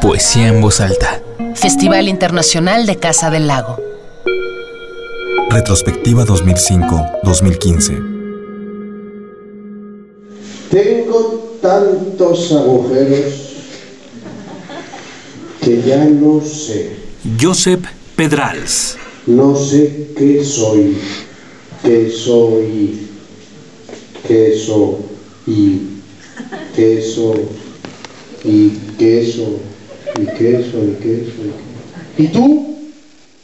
Poesía en voz alta. Festival Internacional de Casa del Lago. Retrospectiva 2005-2015. Tengo tantos agujeros que ya no sé. Josep Pedrals. No sé qué soy, qué soy, qué soy, qué soy, y queso, y queso, y queso. Y tú,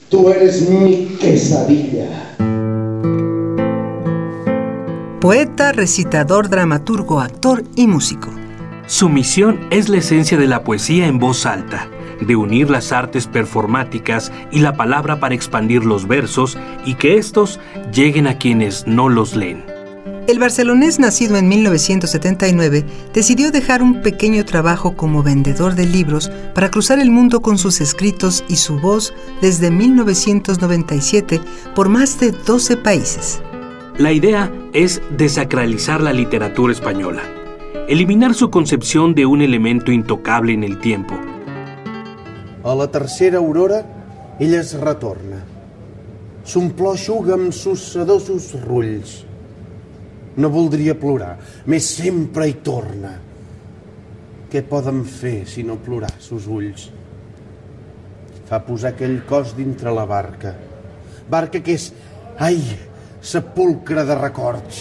tú eres mi quesadilla. Poeta, recitador, dramaturgo, actor y músico. Su misión es la esencia de la poesía en voz alta de unir las artes performáticas y la palabra para expandir los versos y que estos lleguen a quienes no los leen. El barcelonés nacido en 1979 decidió dejar un pequeño trabajo como vendedor de libros para cruzar el mundo con sus escritos y su voz desde 1997 por más de 12 países. La idea es desacralizar la literatura española, eliminar su concepción de un elemento intocable en el tiempo a la tercera aurora, ella es retorna. S'ompló amb sus sedosos rulls. No voldria plorar, més sempre hi torna. Què poden fer si no plorar sus ulls? Fa posar aquell cos dintre la barca. Barca que és, ai, sepulcre de records.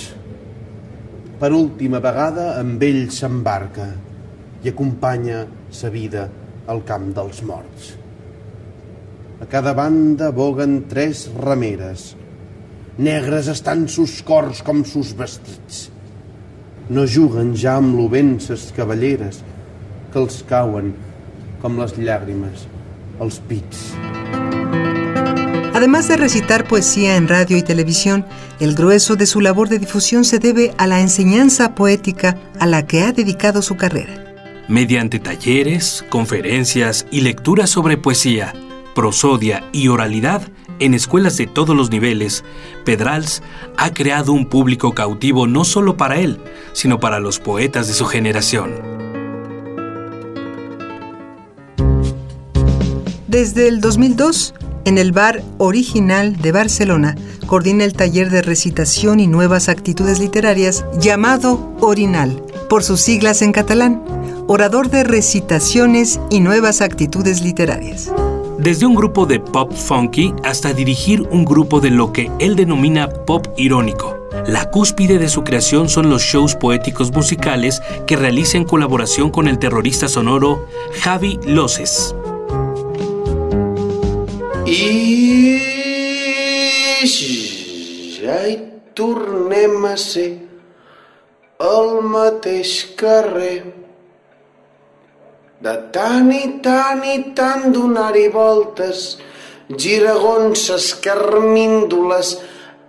Per última vegada amb ell s'embarca i acompanya sa vida al camp dels morts. A cada banda boguen tres rameres. Negres estan sus cors com sus vestits. No juguen ja amb l'ovent ses cavalleres que els cauen com les llàgrimes als pits. Además de recitar poesía en radio y televisión, el grueso de su labor de difusión se debe a la enseñanza poética a la que ha dedicado su carrera. Mediante talleres, conferencias y lecturas sobre poesía, prosodia y oralidad en escuelas de todos los niveles, Pedrals ha creado un público cautivo no solo para él, sino para los poetas de su generación. Desde el 2002, en el Bar Original de Barcelona, coordina el taller de recitación y nuevas actitudes literarias llamado Orinal, por sus siglas en catalán orador de recitaciones y nuevas actitudes literarias. Desde un grupo de pop funky hasta dirigir un grupo de lo que él denomina pop irónico. La cúspide de su creación son los shows poéticos musicales que realiza en colaboración con el terrorista sonoro Javi Loses. Tornem a ser mateix carrer de tant i tant i tant donar-hi voltes, giragonses, carmíndoles,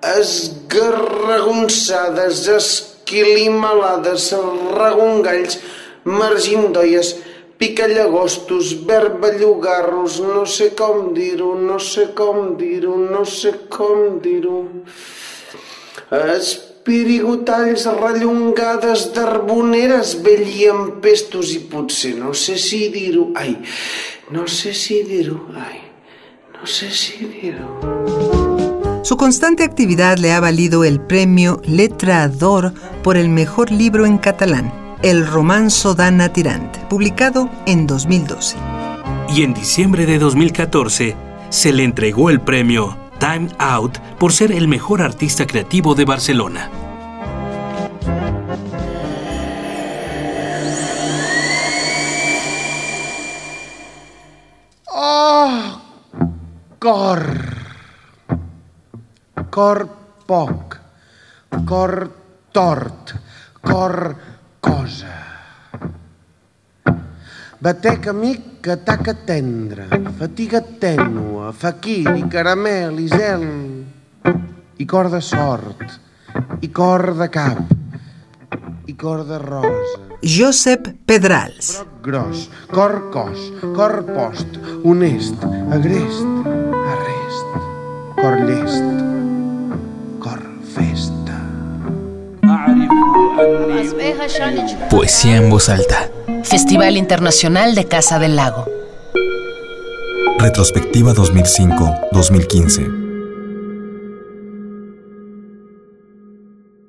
esgarragonçades, esquilimalades, regongalls, margindoies, picallagostos, verbellugarros, no sé com dir-ho, no sé com dir-ho, no sé com dir-ho. Es pirigotalls, rellongades d'arboneres, vell i empestos i potser no sé si dir-ho, ai, no sé si dir-ho, ai, no sé si dir-ho. Su constante actividad le ha valido el premio Letra d'Or por el mejor libro en catalán, El romanzo d'Anna Tirant, publicado en 2012. Y en diciembre de 2014 se le entregó el premio Time Out por ser el mejor artista creativo de Barcelona. Oh, cor. Cor poc. Cor tort. Cor cosa. Batec amic que taca tendre, fatiga tènua, faquir i caramel i zel, i cor de sort, i cor de cap, i cor de rosa. Josep Pedrals. Broc gros, cor cos, cor post, honest, agrest, arrest, cor llest, cor festa. Poesía en voz alta. Festival Internacional de Casa del Lago. Retrospectiva 2005-2015.